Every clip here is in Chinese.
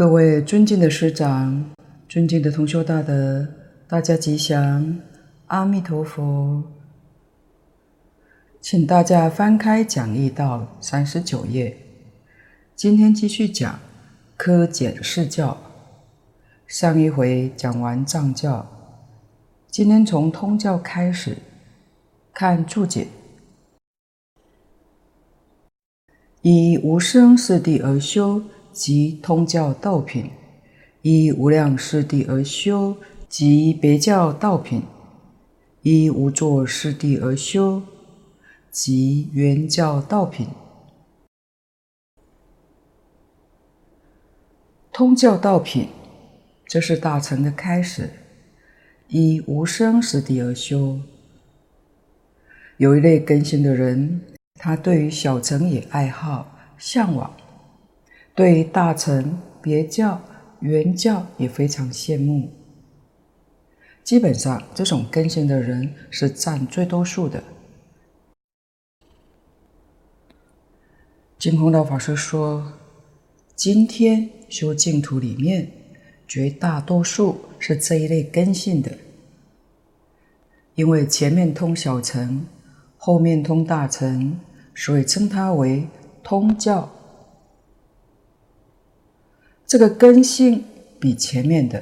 各位尊敬的师长、尊敬的同修大德，大家吉祥，阿弥陀佛。请大家翻开讲义到三十九页。今天继续讲科检释教。上一回讲完藏教，今天从通教开始看注解。以无生四谛而修。即通教道品，依无量四谛而修；即别教道品，依无作四谛而修；即圆教道品。通教道品，这是大乘的开始，依无生四谛而修。有一类根性的人，他对于小乘也爱好、向往。对大乘、别教、圆教也非常羡慕。基本上，这种根性的人是占最多数的。净空道法师说，今天修净土里面，绝大多数是这一类根性的，因为前面通小乘，后面通大乘，所以称它为通教。这个根性比前面的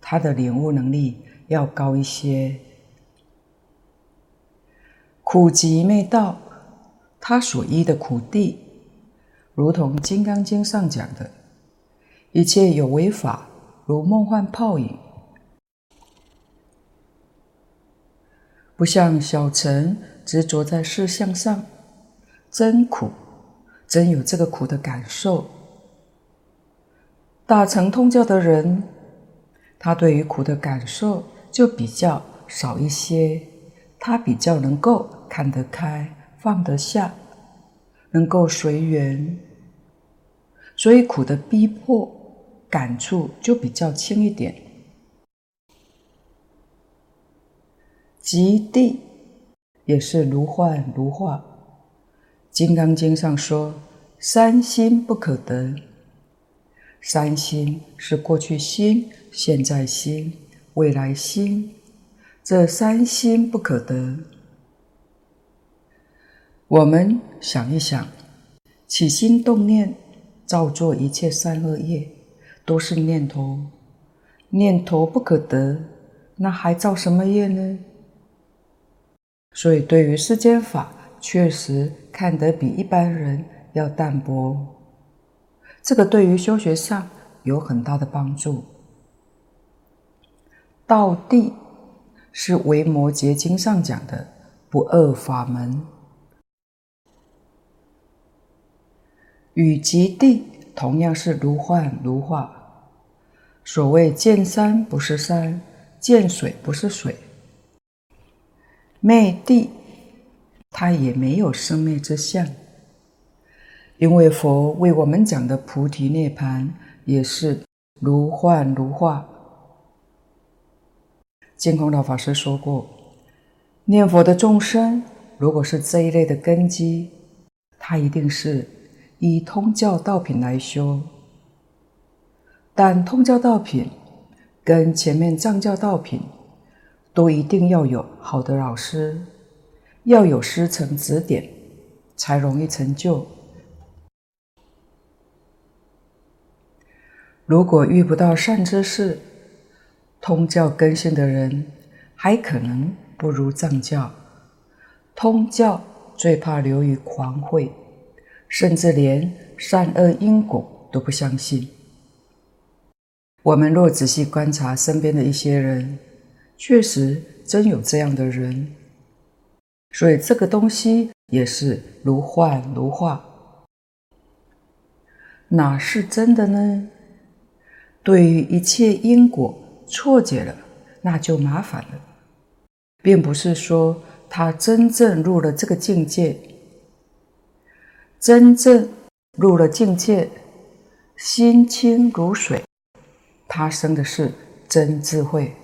他的领悟能力要高一些。苦集灭道，他所依的苦谛，如同《金刚经》上讲的，一切有为法，如梦幻泡影，不像小乘执着在事相上，真苦，真有这个苦的感受。大乘通教的人，他对于苦的感受就比较少一些，他比较能够看得开、放得下，能够随缘，所以苦的逼迫感触就比较轻一点。极地也是如幻如化，《金刚经》上说：“三心不可得。”三心是过去心、现在心、未来心，这三心不可得。我们想一想，起心动念，造作一切善恶业，都是念头。念头不可得，那还造什么业呢？所以，对于世间法，确实看得比一般人要淡薄。这个对于修学上有很大的帮助。道谛是《维摩诘经》上讲的不二法门，与极地同样是如幻如化。所谓见山不是山，见水不是水。灭谛，它也没有生灭之相。因为佛为我们讲的菩提涅槃也是如幻如化。净空老法师说过，念佛的众生，如果是这一类的根基，他一定是以通教道品来修。但通教道品跟前面藏教道品，都一定要有好的老师，要有师承指点，才容易成就。如果遇不到善知识，通教根性的人，还可能不如藏教。通教最怕流于狂慧，甚至连善恶因果都不相信。我们若仔细观察身边的一些人，确实真有这样的人。所以这个东西也是如幻如化，哪是真的呢？对于一切因果错解了，那就麻烦了，并不是说他真正入了这个境界，真正入了境界，心清如水，他生的是真智慧，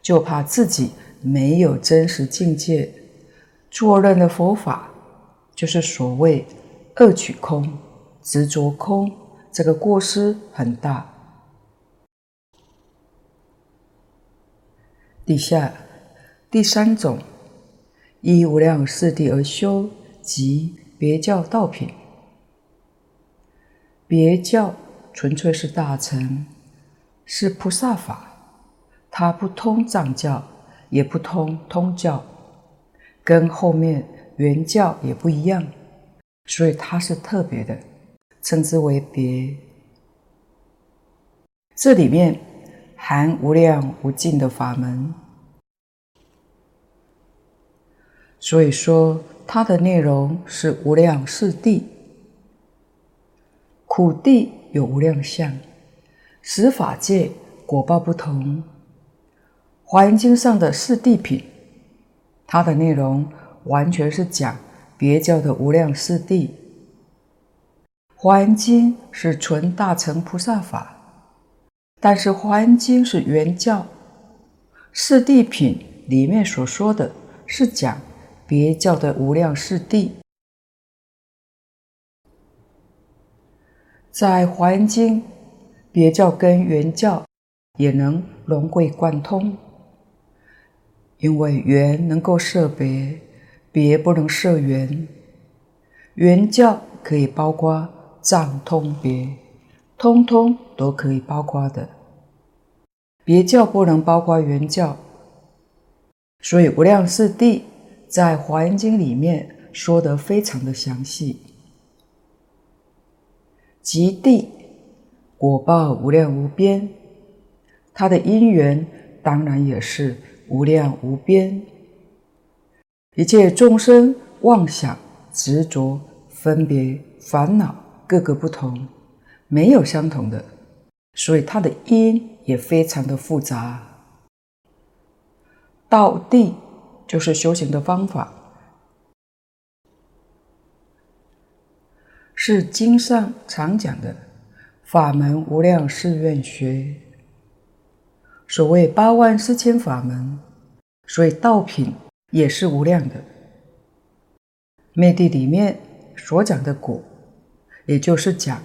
就怕自己没有真实境界，错认的佛法就是所谓二取空、执着空，这个过失很大。底下第三种，依无量四谛而修，即别教道品。别教纯粹是大乘，是菩萨法，它不通藏教，也不通通教，跟后面原教也不一样，所以它是特别的，称之为别。这里面含无量无尽的法门，所以说它的内容是无量四谛。苦谛有无量相，十法界果报不同。华严经上的四谛品，它的内容完全是讲别教的无量四谛。华严经是纯大乘菩萨法，但是华严经是原教，四谛品里面所说的是讲别教的无量四谛。在华严经，别教跟原教也能融会贯通，因为圆能够摄别，别不能摄原。原教可以包括藏通别，通通都可以包括的。别教不能包括原教，所以无量四谛在华严经里面说得非常的详细。极地果报无量无边，它的因缘当然也是无量无边。一切众生妄想执着分别烦恼各个不同，没有相同的，所以它的因也非常的复杂。道谛就是修行的方法。是经上常讲的法门无量誓愿学，所谓八万四千法门，所以道品也是无量的。灭地里面所讲的果，也就是讲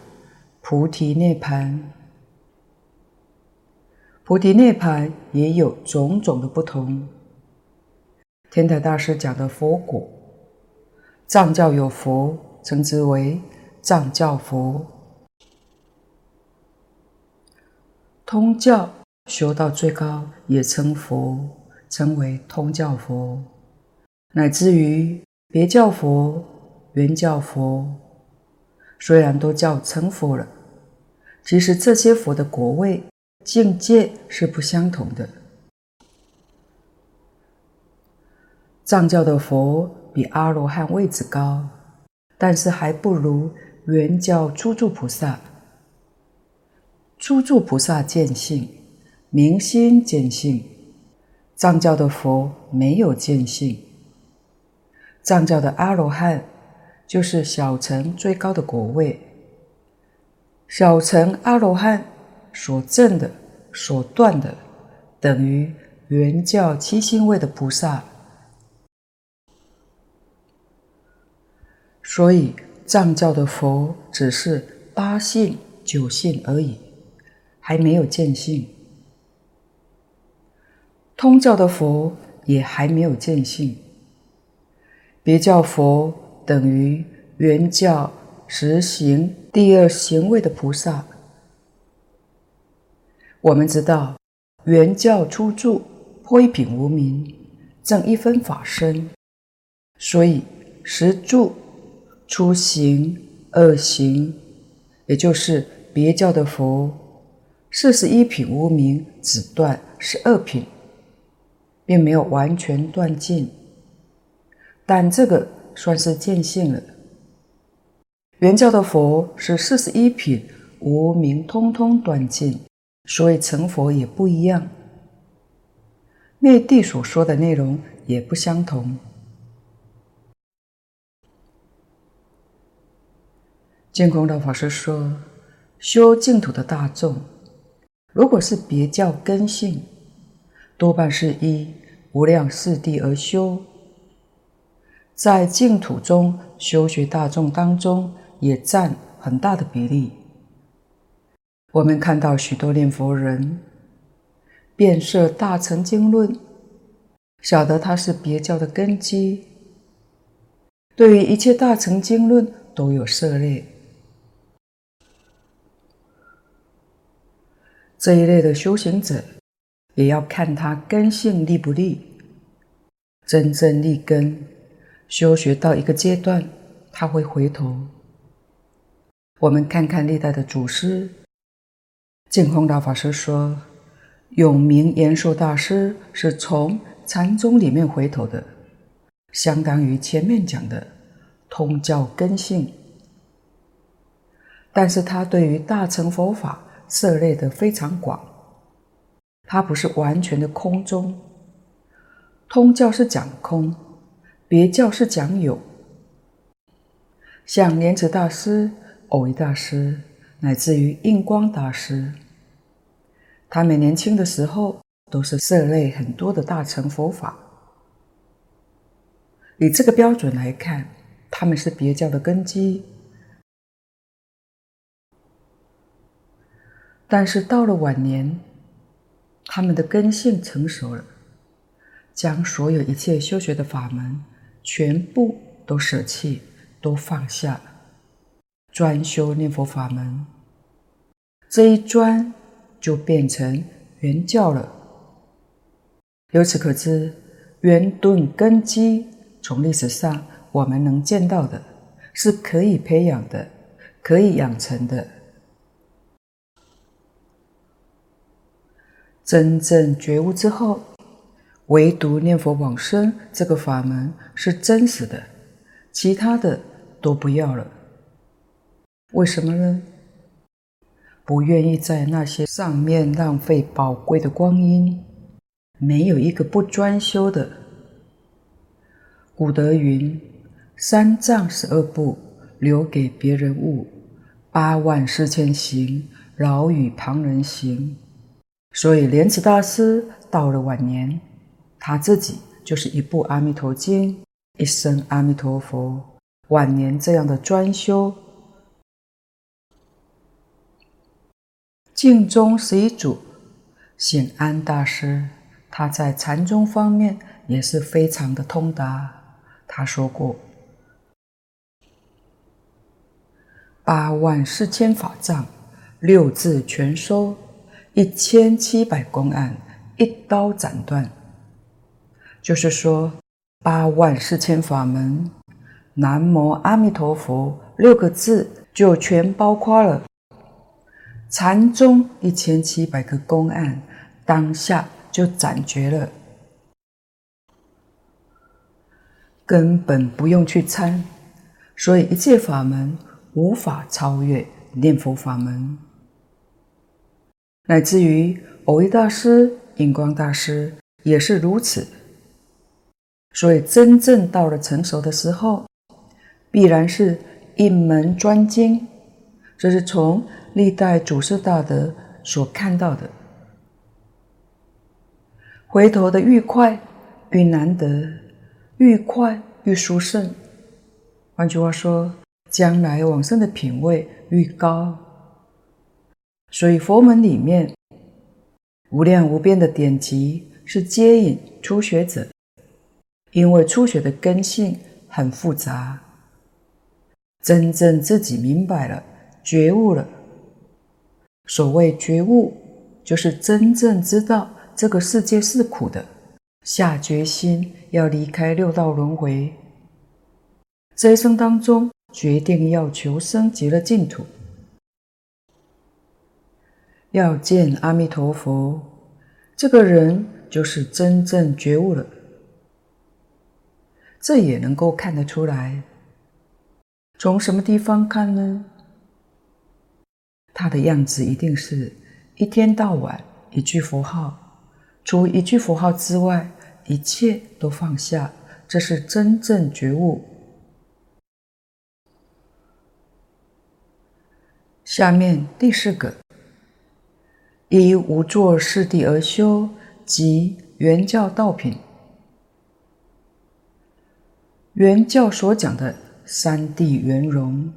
菩提涅槃。菩提涅槃也有种种的不同。天台大师讲的佛果，藏教有佛，称之为。藏教佛，通教修到最高也称佛，称为通教佛，乃至于别教佛、原教佛，虽然都叫成佛了，其实这些佛的国位境界是不相同的。藏教的佛比阿罗汉位置高，但是还不如。原教初住菩萨，初住菩萨见性，明心见性。藏教的佛没有见性。藏教的阿罗汉就是小乘最高的果位。小乘阿罗汉所证的、所断的，等于原教七星位的菩萨。所以。藏教的佛只是八性九性而已，还没有见性；通教的佛也还没有见性。别教佛等于原教实行第二行位的菩萨。我们知道，原教初住破一品无明，证一分法身，所以实住。初行二行，也就是别教的佛，四十一品无明只断十二品，并没有完全断尽，但这个算是见性了。原教的佛是四十一品无明通通断尽，所以成佛也不一样。灭地所说的内容也不相同。净空老法师说：“修净土的大众，如果是别教根性，多半是依无量四谛而修。在净土中修学大众当中，也占很大的比例。我们看到许多念佛人遍摄大乘经论，晓得它是别教的根基。对于一切大乘经论都有涉猎。这一类的修行者，也要看他根性利不利。真正立根，修学到一个阶段，他会回头。我们看看历代的祖师，净空老法师说，永明延寿大师是从禅宗里面回头的，相当于前面讲的通教根性。但是他对于大乘佛法，涉猎的非常广，它不是完全的空中。通教是讲空，别教是讲有。像莲池大师、蕅益大师，乃至于印光大师，他们年轻的时候都是涉类很多的大乘佛法。以这个标准来看，他们是别教的根基。但是到了晚年，他们的根性成熟了，将所有一切修学的法门全部都舍弃，都放下了，专修念佛法门。这一专就变成圆教了。由此可知，圆顿根基从历史上我们能见到的，是可以培养的，可以养成的。真正觉悟之后，唯独念佛往生这个法门是真实的，其他的都不要了。为什么呢？不愿意在那些上面浪费宝贵的光阴，没有一个不专修的。古德云：“三藏十二部，留给别人悟；八万四千行，饶与旁人行。”所以，莲池大师到了晚年，他自己就是一部《阿弥陀经》，一声阿弥陀佛。晚年这样的专修，净宗十一祖显安大师，他在禅宗方面也是非常的通达。他说过：“八万四千法藏，六字全收。”一千七百公案，一刀斩断。就是说，八万四千法门，南无阿弥陀佛六个字就全包括了。禅宗一千七百个公案，当下就斩绝了，根本不用去参。所以一切法门无法超越念佛法门。乃至于蕅益大师、印光大师也是如此。所以，真正到了成熟的时候，必然是一门专精。这是从历代祖师大德所看到的。回头的愈快愈难得，愈快愈殊胜。换句话说，将来往生的品位愈高。所以佛门里面无量无边的典籍是接引初学者，因为初学的根性很复杂，真正自己明白了、觉悟了。所谓觉悟，就是真正知道这个世界是苦的，下决心要离开六道轮回，这一生当中决定要求生极乐净土。要见阿弥陀佛，这个人就是真正觉悟了。这也能够看得出来。从什么地方看呢？他的样子一定是一天到晚一句符号，除一句符号之外，一切都放下，这是真正觉悟。下面第四个。依无作四谛而修，即圆教道品。原教所讲的三谛圆融，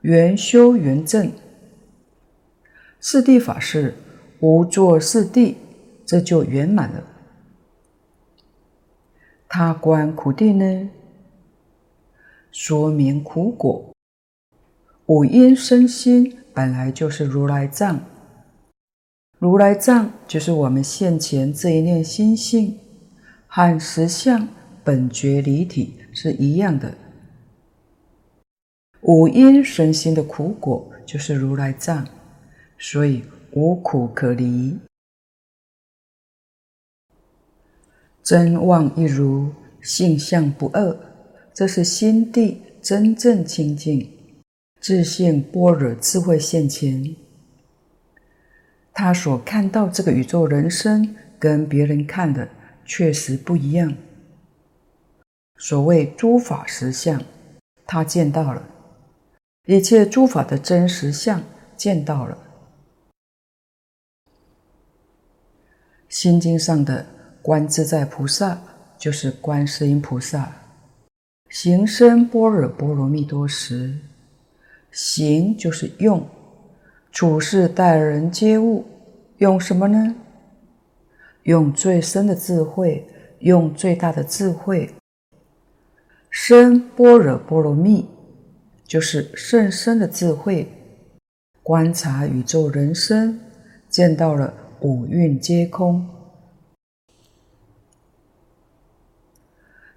圆修圆证，四谛法是无作四谛，这就圆满了。他观苦谛呢，说明苦果。五阴身心本来就是如来藏，如来藏就是我们现前这一念心性，和实相本觉离体是一样的。五阴身心的苦果就是如来藏，所以无苦可离。真妄一如，性相不二，这是心地真正清净，自性般若智慧现前。他所看到这个宇宙人生，跟别人看的确实不一样。所谓诸法实相，他见到了。一切诸法的真实相见到了，心经上的观自在菩萨就是观世音菩萨，行深般若波罗蜜多时，行就是用，处事待人接物，用什么呢？用最深的智慧，用最大的智慧，深般若波罗蜜。就是甚深的智慧，观察宇宙人生，见到了五蕴皆空。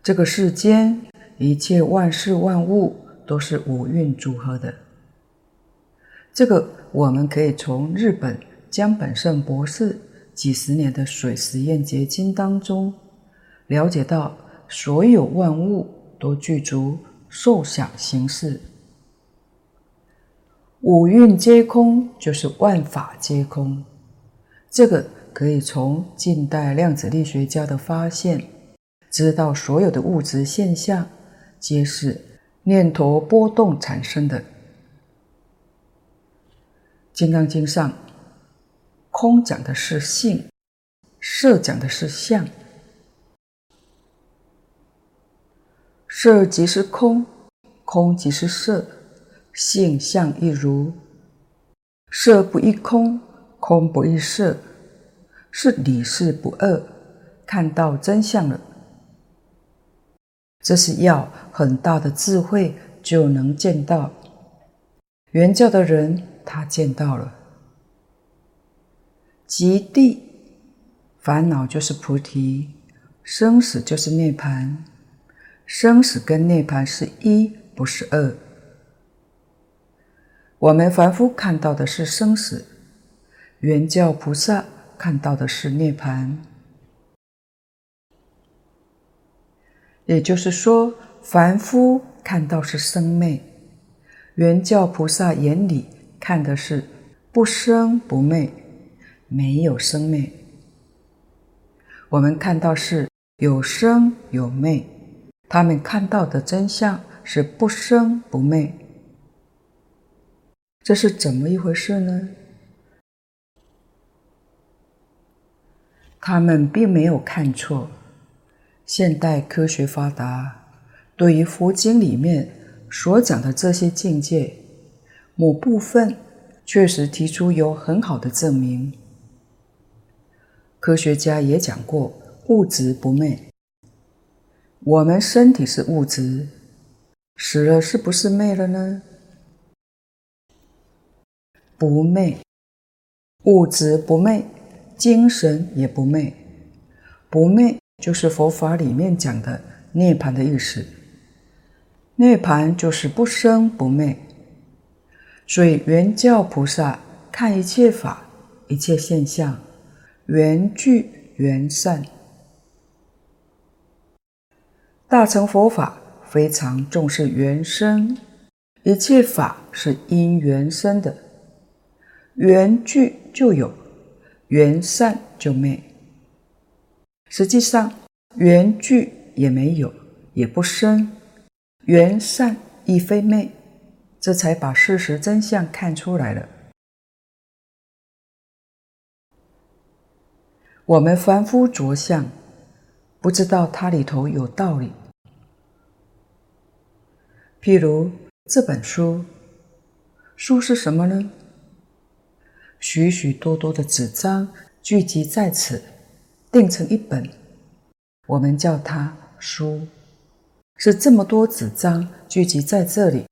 这个世间一切万事万物都是五蕴组合的。这个我们可以从日本江本胜博士几十年的水实验结晶当中了解到，所有万物都具足受想行识。五蕴皆空，就是万法皆空。这个可以从近代量子力学家的发现，知道所有的物质现象皆是念头波动产生的。《金刚经》上，空讲的是性，色讲的是相。色即是空，空即是色。性相一如，色不异空，空不异色，是理事不二，看到真相了。这是要很大的智慧就能见到。圆教的人他见到了，极地烦恼就是菩提，生死就是涅槃，生死跟涅槃是一，不是二。我们凡夫看到的是生死，原教菩萨看到的是涅槃。也就是说，凡夫看到是生灭，原教菩萨眼里看的是不生不灭，没有生灭。我们看到是有生有灭，他们看到的真相是不生不灭。这是怎么一回事呢？他们并没有看错。现代科学发达，对于佛经里面所讲的这些境界，某部分确实提出有很好的证明。科学家也讲过，物质不灭。我们身体是物质，死了是不是灭了呢？不灭，物质不灭，精神也不灭。不灭就是佛法里面讲的涅槃的意思。涅槃就是不生不灭。所以圆教菩萨看一切法、一切现象，缘聚缘散。大乘佛法非常重视缘生，一切法是因缘生的。缘聚就有，缘散就灭。实际上，缘聚也没有，也不生；缘散亦非灭，这才把事实真相看出来了。我们凡夫着相，不知道它里头有道理。譬如这本书，书是什么呢？许许多多的纸张聚集在此，订成一本，我们叫它书。是这么多纸张聚集在这里，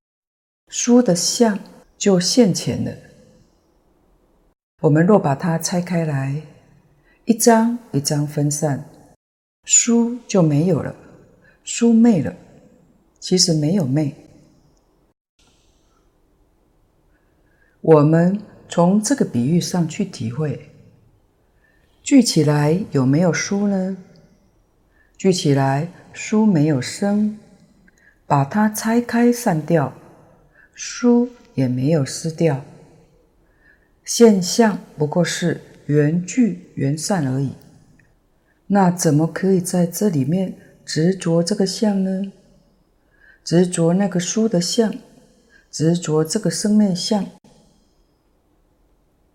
书的相就现前了。我们若把它拆开来，一张一张分散，书就没有了，书灭了。其实没有灭。我们从这个比喻上去体会，聚起来有没有书呢？聚起来。书没有生，把它拆开散掉，书也没有失掉。现象不过是缘聚缘散而已。那怎么可以在这里面执着这个相呢？执着那个书的相，执着这个生灭相，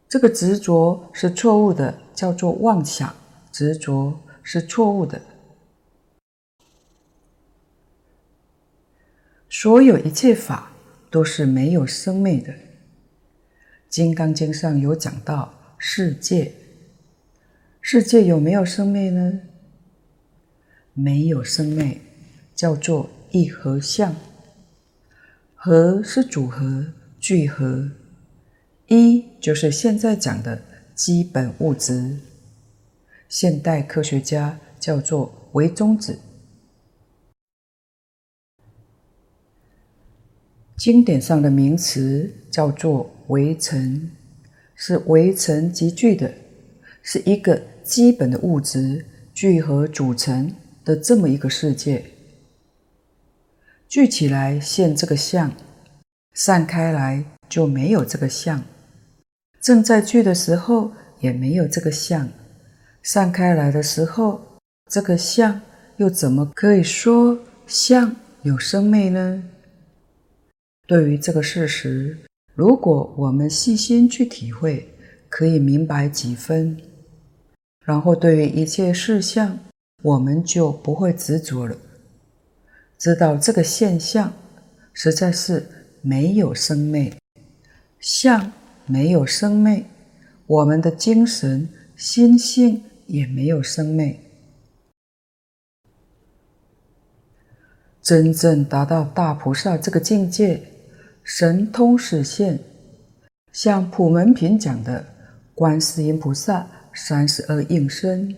这个执着是错误的，叫做妄想执着是错误的。所有一切法都是没有生灭的，《金刚经》上有讲到世界，世界有没有生灭呢？没有生灭，叫做一合相。合是组合、聚合，一就是现在讲的基本物质，现代科学家叫做唯中子。经典上的名词叫做微尘，是微尘集聚的，是一个基本的物质聚合组成的这么一个世界。聚起来现这个相，散开来就没有这个相。正在聚的时候也没有这个相，散开来的时候，这个相又怎么可以说相有生灭呢？对于这个事实，如果我们细心去体会，可以明白几分，然后对于一切事项，我们就不会执着了。知道这个现象实在是没有生灭，相没有生灭，我们的精神心性也没有生灭。真正达到大菩萨这个境界。神通示现，像普门品讲的，观世音菩萨三十二应身，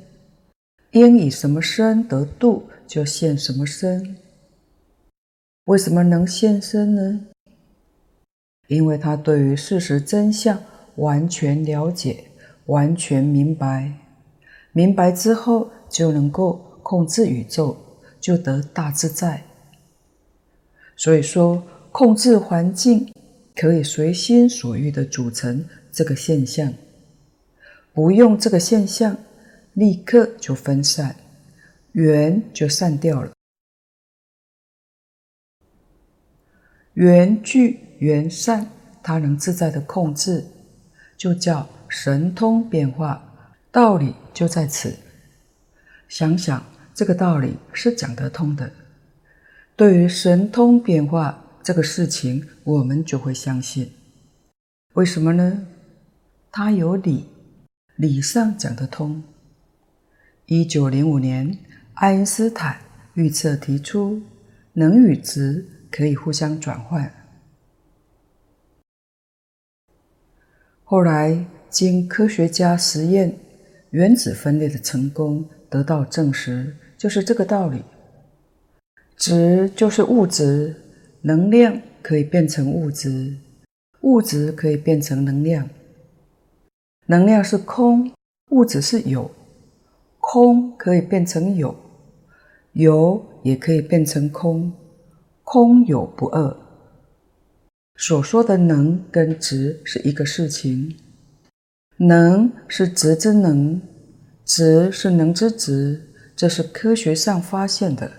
应以什么身得度，就现什么身。为什么能现身呢？因为他对于事实真相完全了解，完全明白，明白之后就能够控制宇宙，就得大自在。所以说。控制环境，可以随心所欲地组成这个现象，不用这个现象，立刻就分散，缘就散掉了。缘聚缘散，它能自在的控制，就叫神通变化，道理就在此。想想这个道理是讲得通的，对于神通变化。这个事情我们就会相信，为什么呢？它有理，理上讲得通。一九零五年，爱因斯坦预测提出能与质可以互相转换，后来经科学家实验，原子分裂的成功得到证实，就是这个道理。质就是物质。能量可以变成物质，物质可以变成能量。能量是空，物质是有，空可以变成有，有也可以变成空，空有不二。所说的能跟值是一个事情，能是值之能，值是能之值，这是科学上发现的。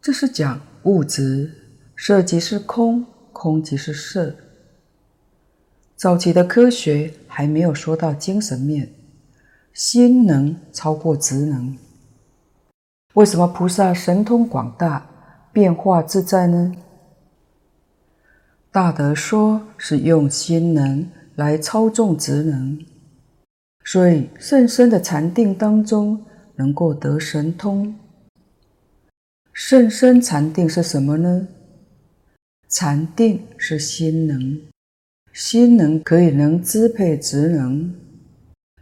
这是讲物质，涉及是空，空即是色。早期的科学还没有说到精神面，心能超过职能。为什么菩萨神通广大，变化自在呢？大德说是用心能来操纵职能，所以甚深的禅定当中能够得神通。甚深禅定是什么呢？禅定是心能，心能可以能支配职能，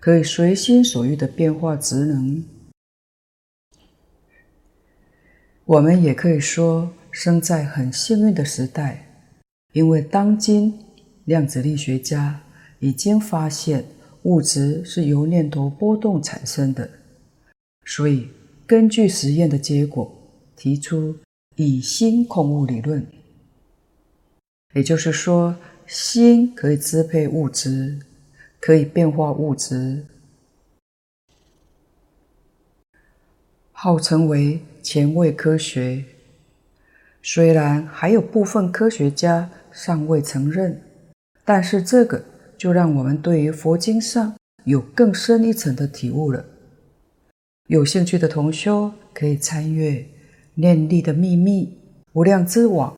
可以随心所欲的变化职能。我们也可以说，生在很幸运的时代，因为当今量子力学家已经发现物质是由念头波动产生的，所以根据实验的结果，提出以心控物理论。也就是说，心可以支配物质，可以变化物质，号称为前卫科学，虽然还有部分科学家尚未承认，但是这个就让我们对于佛经上有更深一层的体悟了。有兴趣的同修可以参阅《念力的秘密》《无量之网》，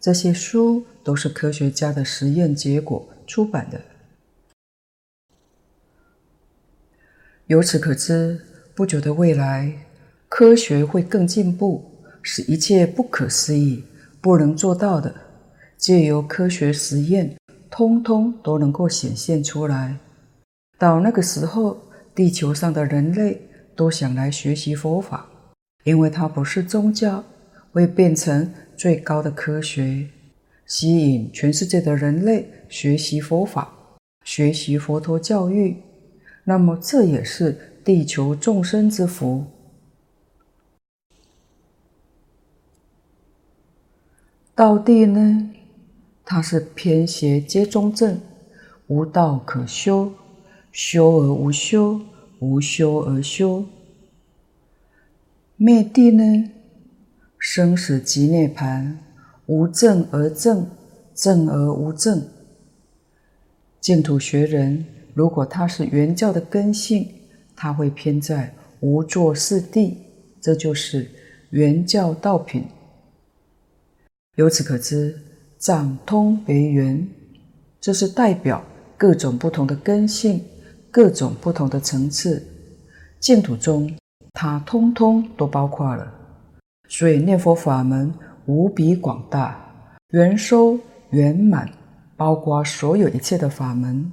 这些书都是科学家的实验结果出版的。由此可知，不久的未来，科学会更进步。使一切不可思议、不能做到的，借由科学实验，通通都能够显现出来。到那个时候，地球上的人类都想来学习佛法，因为它不是宗教，会变成最高的科学，吸引全世界的人类学习佛法，学习佛陀教育。那么，这也是地球众生之福。道地呢，它是偏邪皆中正，无道可修，修而无修，无修而修。灭地呢，生死即涅槃，无证而证，证而无证。净土学人，如果他是原教的根性，他会偏在无作四谛，这就是原教道品。由此可知，藏通为圆，这是代表各种不同的根性，各种不同的层次。净土中，它通通都包括了。所以念佛法门无比广大，圆收圆满，包括所有一切的法门。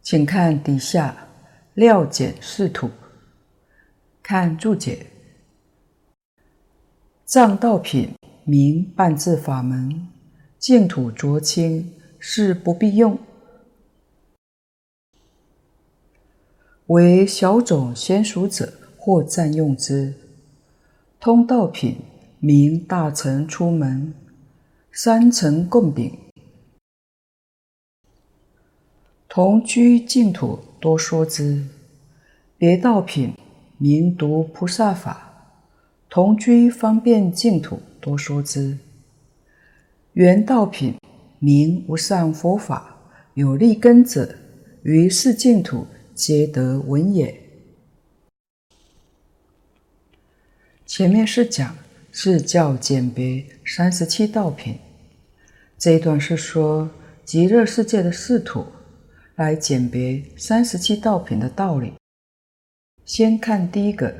请看底下料简释土，看注解。藏道品名半字法门，净土浊清是不必用，为小种先熟者或暂用之。通道品名大乘出门，三乘共禀，同居净土多说之。别道品名读菩萨法。同居方便净土多说之，圆道品名无上佛法，有利根者于是净土皆得闻也。前面是讲是教简别三十七道品，这一段是说极乐世界的释土来简别三十七道品的道理。先看第一个。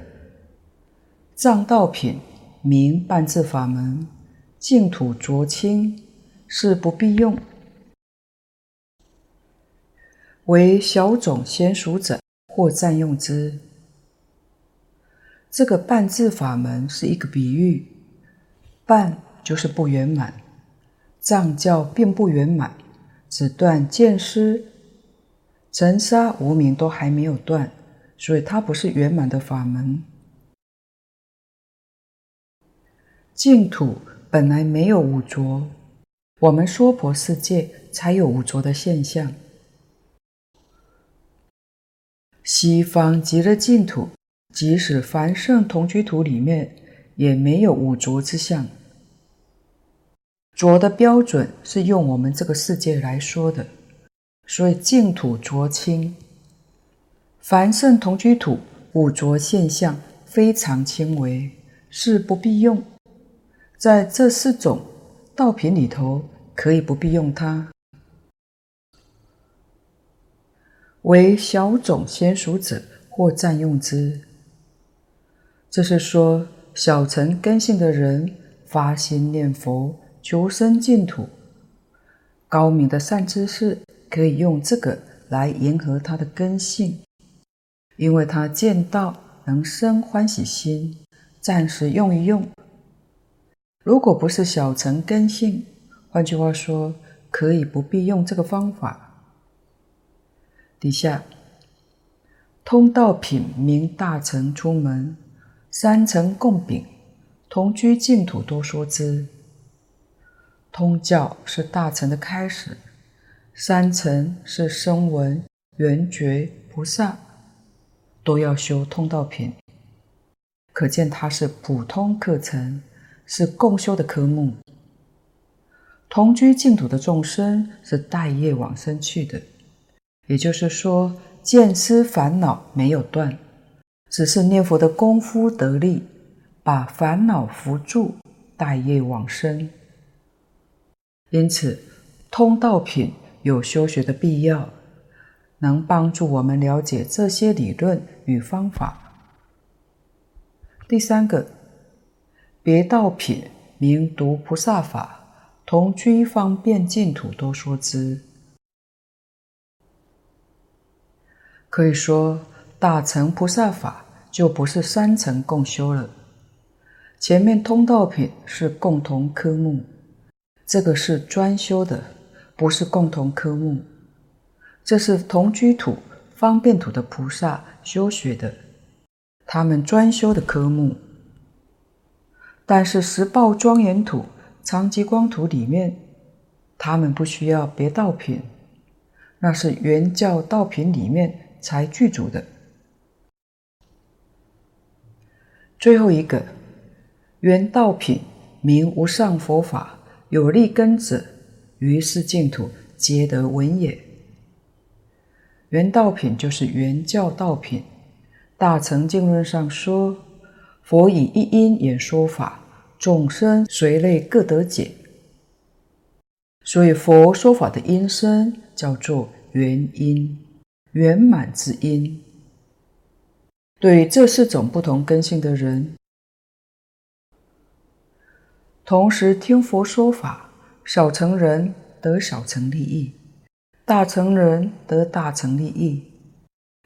藏道品名半字法门，净土浊清是不必用，为小种先熟者或暂用之。这个半字法门是一个比喻，半就是不圆满，藏教并不圆满，只断见思、尘沙、无明都还没有断，所以它不是圆满的法门。净土本来没有五浊，我们娑婆世界才有五浊的现象。西方极乐净土，即使凡圣同居土里面，也没有五浊之相。浊的标准是用我们这个世界来说的，所以净土浊清。凡圣同居土五浊现象非常轻微，是不必用。在这四种道品里头，可以不必用它。为小种娴熟者，或占用之。这是说，小乘根性的人发心念佛，求生净土，高明的善知识可以用这个来迎合他的根性，因为他见到能生欢喜心，暂时用一用。如果不是小乘根性，换句话说，可以不必用这个方法。底下，通道品名大乘出门，三乘共秉，同居净土多说之。通教是大乘的开始，三乘是声闻、缘觉、菩萨，都要修通道品，可见它是普通课程。是共修的科目。同居净土的众生是带业往生去的，也就是说，见思烦恼没有断，只是念佛的功夫得力，把烦恼扶住，带业往生。因此，通道品有修学的必要，能帮助我们了解这些理论与方法。第三个。别道品名读菩萨法，同居方便净土多说之。可以说，大乘菩萨法就不是三层共修了。前面通道品是共同科目，这个是专修的，不是共同科目。这是同居土、方便土的菩萨修学的，他们专修的科目。但是十报庄严土、常寂光土里面，他们不需要别道品，那是原教道品里面才具足的。最后一个，原道品名无上佛法，有利根者，于是净土皆得闻也。原道品就是原教道品，大乘经论上说。佛以一因演说法，众生随类各得解。所以佛说法的音声叫做原音，圆满之音。对这四种不同根性的人，同时听佛说法，小乘人得小乘利益，大乘人得大乘利益，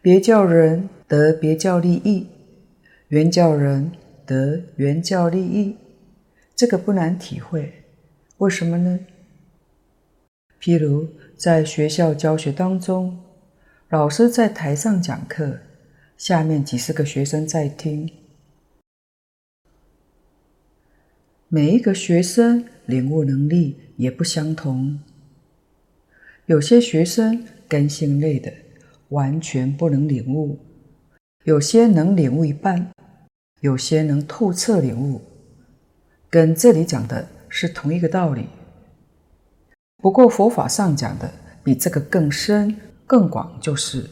别教人得别教利益。原教人得原教利益，这个不难体会。为什么呢？譬如在学校教学当中，老师在台上讲课，下面几十个学生在听，每一个学生领悟能力也不相同。有些学生根性类的，完全不能领悟；有些能领悟一半。有些能透彻领悟，跟这里讲的是同一个道理。不过佛法上讲的比这个更深更广，就是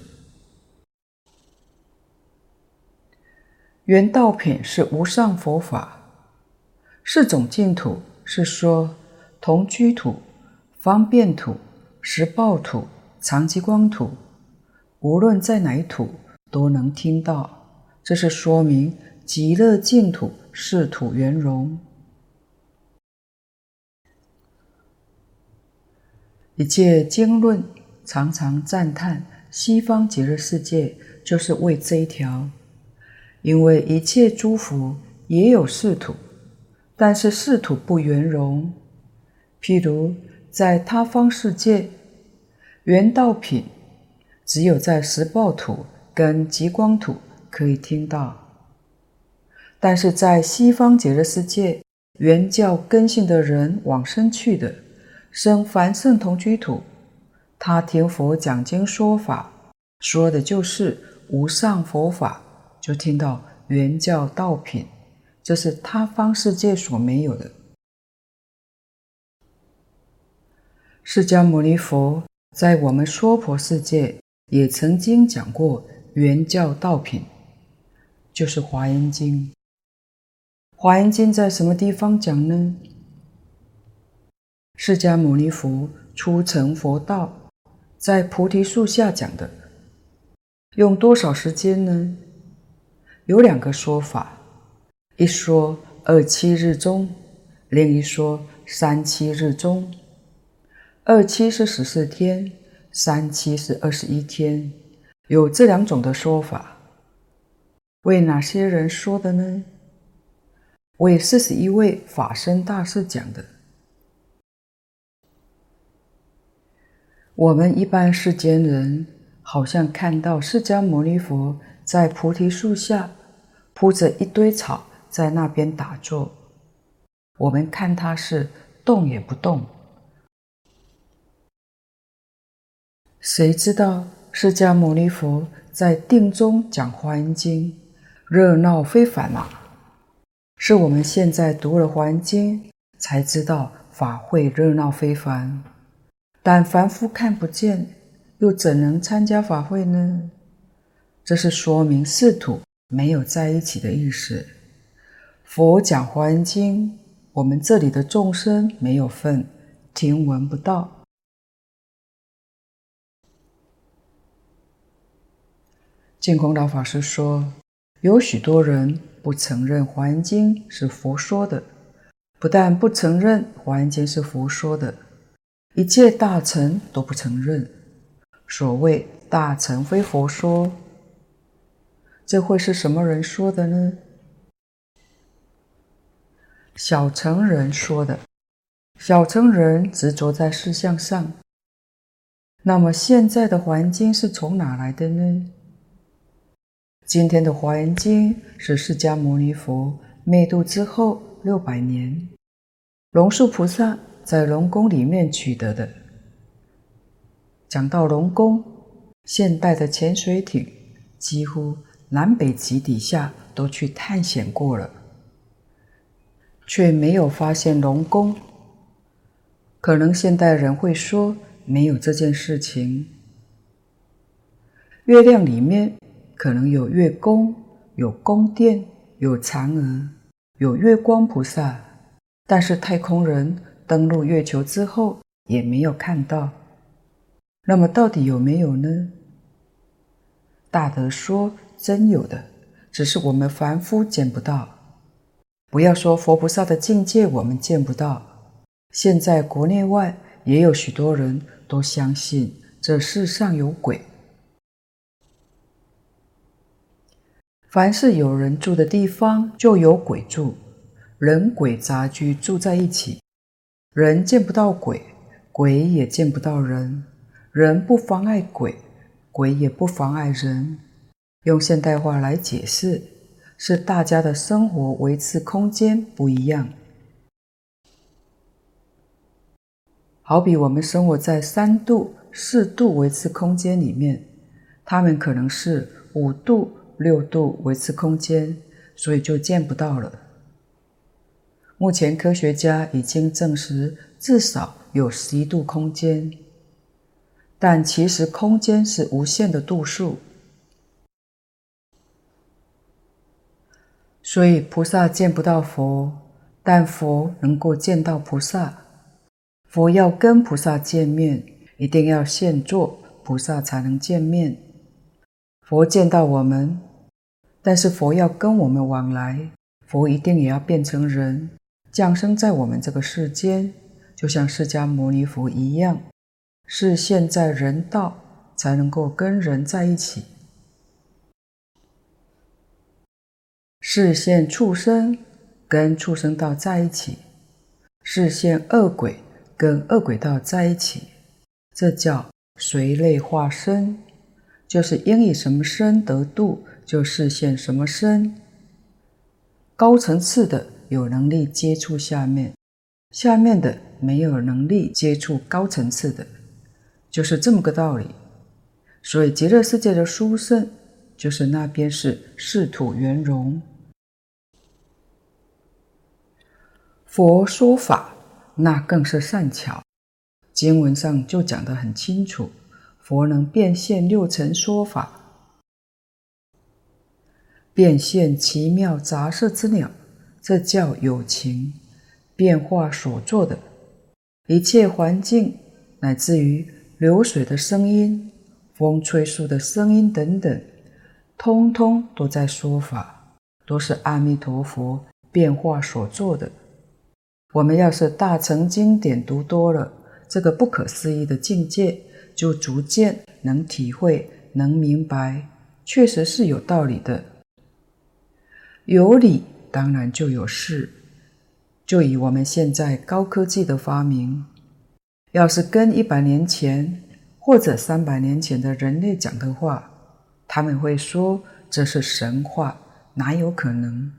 原道品是无上佛法，四种净土是说同居土、方便土、实报土、常寂光土，无论在哪一土都能听到，这是说明。极乐净土是土圆融，一切经论常常赞叹西方极乐世界，就是为这一条。因为一切诸佛也有四土，但是四土不圆融。譬如在他方世界，原道品只有在十报土跟极光土可以听到。但是在西方极乐世界，原教根性的人往生去的，生凡圣同居土，他听佛讲经说法，说的就是无上佛法，就听到原教道品，这是他方世界所没有的。释迦牟尼佛在我们娑婆世界也曾经讲过原教道品，就是华严经。华严经在什么地方讲呢？释迦牟尼佛出成佛道，在菩提树下讲的，用多少时间呢？有两个说法，一说二七日中，另一说三七日中。二七是十四天，三七是二十一天，有这两种的说法。为哪些人说的呢？为四十一位法身大士讲的。我们一般世间人，好像看到释迦牟尼佛在菩提树下铺着一堆草，在那边打坐。我们看他是动也不动。谁知道释迦牟尼佛在定中讲《华严经》，热闹非凡啊！是我们现在读了《华严经》，才知道法会热闹非凡。但凡夫看不见，又怎能参加法会呢？这是说明四土没有在一起的意思。佛讲《华严经》，我们这里的众生没有份，听闻不到。净空老法师说，有许多人不承认《华严经》是佛说的，不但不承认《华严经》是佛说的。一切大乘都不承认，所谓大乘非佛说，这会是什么人说的呢？小乘人说的。小乘人执着在事相上。那么现在的《华严经》是从哪来的呢？今天的《华严经》是释迦牟尼佛灭度之后六百年，龙树菩萨。在龙宫里面取得的。讲到龙宫，现代的潜水艇几乎南北极底下都去探险过了，却没有发现龙宫。可能现代人会说没有这件事情。月亮里面可能有月宫、有宫殿、有嫦娥、有月光菩萨，但是太空人。登陆月球之后也没有看到，那么到底有没有呢？大德说真有的，只是我们凡夫见不到。不要说佛菩萨的境界我们见不到，现在国内外也有许多人都相信这世上有鬼。凡是有人住的地方，就有鬼住，人鬼杂居住在一起。人见不到鬼，鬼也见不到人。人不妨碍鬼，鬼也不妨碍人。用现代话来解释，是大家的生活维持空间不一样。好比我们生活在三度、四度维持空间里面，他们可能是五度、六度维持空间，所以就见不到了。目前科学家已经证实，至少有十一度空间，但其实空间是无限的度数，所以菩萨见不到佛，但佛能够见到菩萨。佛要跟菩萨见面，一定要现做，菩萨才能见面。佛见到我们，但是佛要跟我们往来，佛一定也要变成人。降生在我们这个世间，就像释迦牟尼佛一样，是现在人道才能够跟人在一起。是现畜生跟畜生道在一起，是现恶鬼跟恶鬼道在一起，这叫随类化身，就是应以什么身得度，就示现什么身。高层次的。有能力接触下面，下面的没有能力接触高层次的，就是这么个道理。所以极乐世界的殊胜，就是那边是世土圆融。佛说法，那更是善巧。经文上就讲得很清楚，佛能变现六尘说法，变现奇妙杂色之鸟。这叫有情变化所做的，一切环境，乃至于流水的声音、风吹树的声音等等，通通都在说法，都是阿弥陀佛变化所做的。我们要是大乘经典读多了，这个不可思议的境界，就逐渐能体会、能明白，确实是有道理的。有理，当然就有事。就以我们现在高科技的发明，要是跟一百年前或者三百年前的人类讲的话，他们会说这是神话，哪有可能？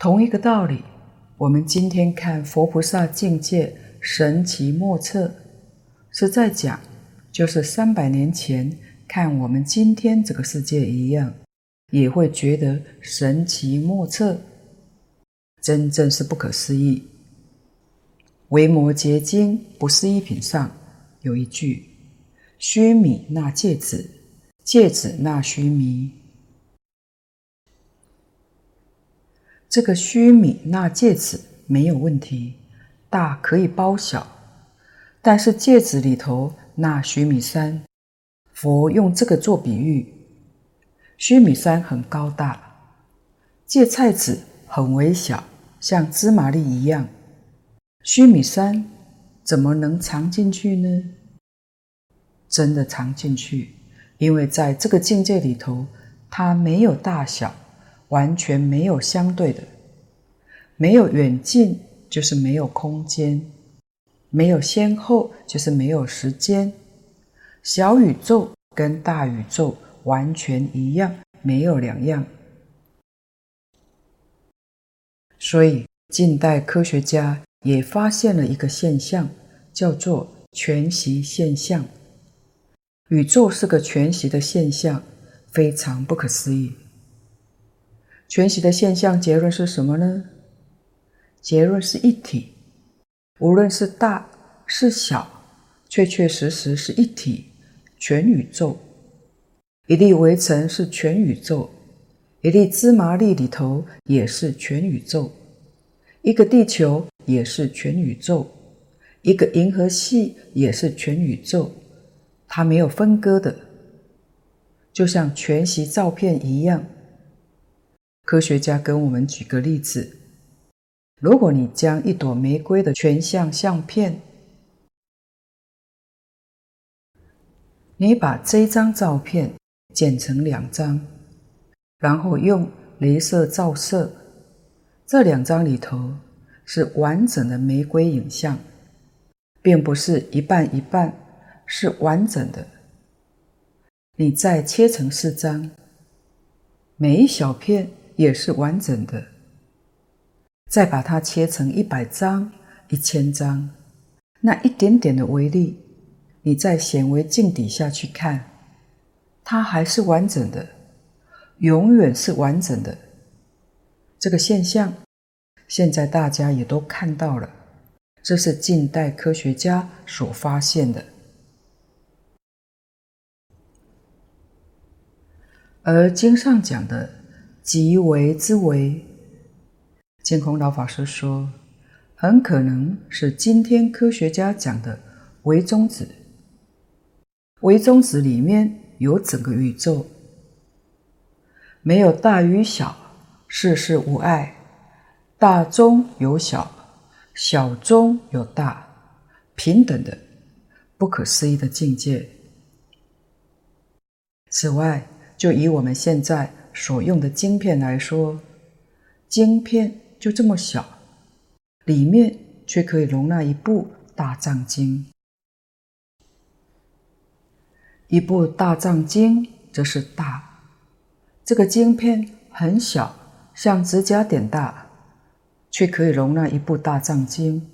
同一个道理，我们今天看佛菩萨境界神奇莫测，是在讲，就是三百年前看我们今天这个世界一样。也会觉得神奇莫测，真正是不可思议。《维摩诘经》不思议品上有一句：“须弥那芥子，芥子那须弥。”这个须弥那芥子没有问题，大可以包小，但是芥子里头那须弥山，佛用这个做比喻。须弥山很高大，芥菜籽很微小，像芝麻粒一样。须弥山怎么能藏进去呢？真的藏进去，因为在这个境界里头，它没有大小，完全没有相对的，没有远近，就是没有空间；没有先后，就是没有时间。小宇宙跟大宇宙。完全一样，没有两样。所以，近代科学家也发现了一个现象，叫做全息现象。宇宙是个全息的现象，非常不可思议。全息的现象结论是什么呢？结论是一体，无论是大是小，确确实实是一体，全宇宙。一粒微尘是全宇宙，一粒芝麻粒里头也是全宇宙，一个地球也是全宇宙，一个银河系也是全宇宙，它没有分割的，就像全息照片一样。科学家跟我们举个例子：如果你将一朵玫瑰的全像相片，你把这张照片。剪成两张，然后用镭射照射，这两张里头是完整的玫瑰影像，并不是一半一半，是完整的。你再切成四张，每一小片也是完整的。再把它切成一百张、一千张，那一点点的微粒，你在显微镜底下去看。它还是完整的，永远是完整的。这个现象，现在大家也都看到了，这是近代科学家所发现的。而经上讲的极为之为，净空老法师说，很可能是今天科学家讲的微中子。微中子里面。有整个宇宙，没有大与小，事事无碍，大中有小，小中有大，平等的，不可思议的境界。此外，就以我们现在所用的晶片来说，晶片就这么小，里面却可以容纳一部大藏经。一部大藏经则是大，这个晶片很小，像指甲点大，却可以容纳一部大藏经。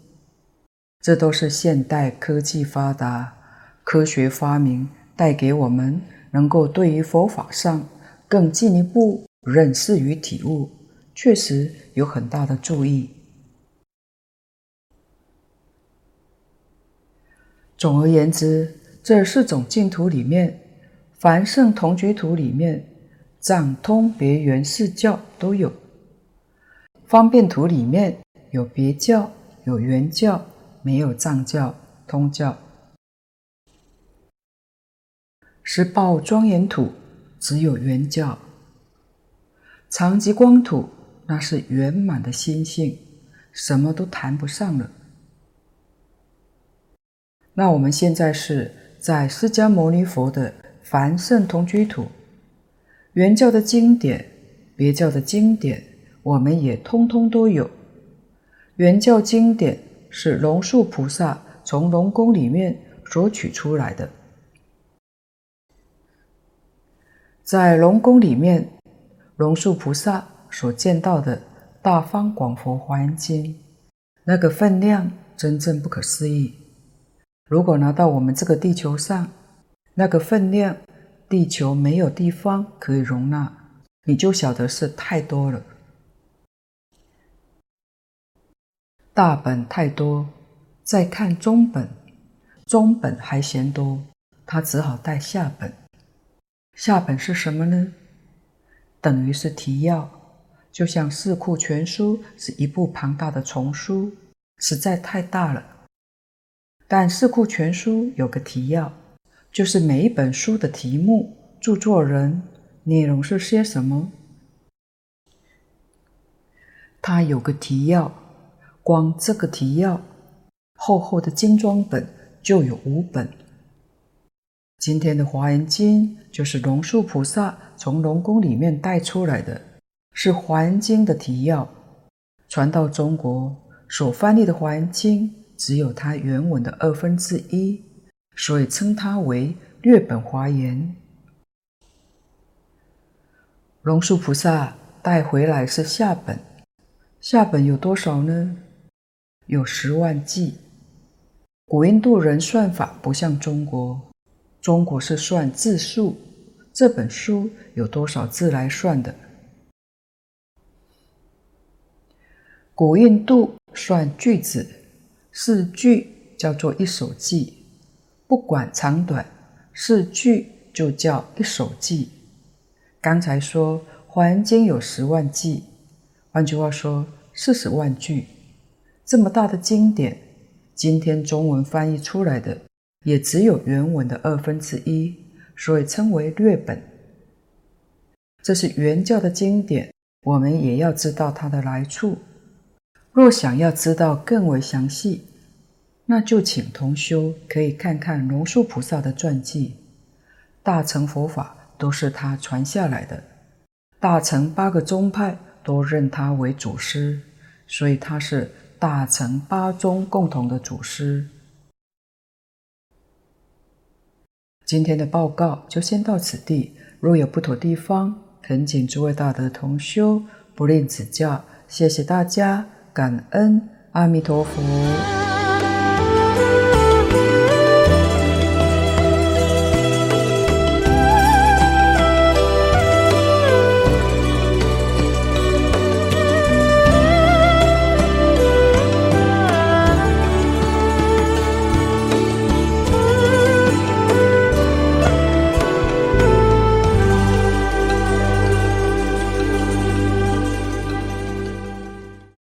这都是现代科技发达、科学发明带给我们，能够对于佛法上更进一步认识与体悟，确实有很大的助益。总而言之。这四种净土里面，凡圣同居土里面，藏通别圆四教都有。方便图里面有别教，有圆教，没有藏教、通教。十报庄严土只有圆教。长吉光土那是圆满的心性，什么都谈不上了。那我们现在是在释迦牟尼佛的凡圣同居土。圆教的经典，别教的经典，我们也通通都有。原教经典是龙树菩萨从龙宫里面所取出来的，在龙宫里面，龙树菩萨所见到的《大方广佛华经》，那个分量真正不可思议。如果拿到我们这个地球上，那个分量。地球没有地方可以容纳，你就晓得是太多了。大本太多，再看中本，中本还嫌多，他只好带下本。下本是什么呢？等于是提要，就像《四库全书》是一部庞大的丛书，实在太大了。但《四库全书》有个提要。就是每一本书的题目、著作人、内容是些什么？它有个提要，光这个提要，厚厚的精装本就有五本。今天的《华严经》就是龙树菩萨从龙宫里面带出来的，是《华严经》的提要。传到中国所翻译的《华严经》，只有它原文的二分之一。所以称它为略本华严。龙树菩萨带回来是下本，下本有多少呢？有十万计。古印度人算法不像中国，中国是算字数，这本书有多少字来算的？古印度算句子，四句叫做一首记。不管长短，四句就叫一首记。刚才说《华严经》有十万句，换句话说，四十万句。这么大的经典，今天中文翻译出来的也只有原文的二分之一，所以称为略本。这是原教的经典，我们也要知道它的来处。若想要知道更为详细，那就请同修可以看看龙树菩萨的传记，大乘佛法都是他传下来的，大乘八个宗派都认他为祖师，所以他是大乘八宗共同的祖师。今天的报告就先到此地，若有不妥地方，恳请诸位大德同修不吝指教，谢谢大家，感恩阿弥陀佛。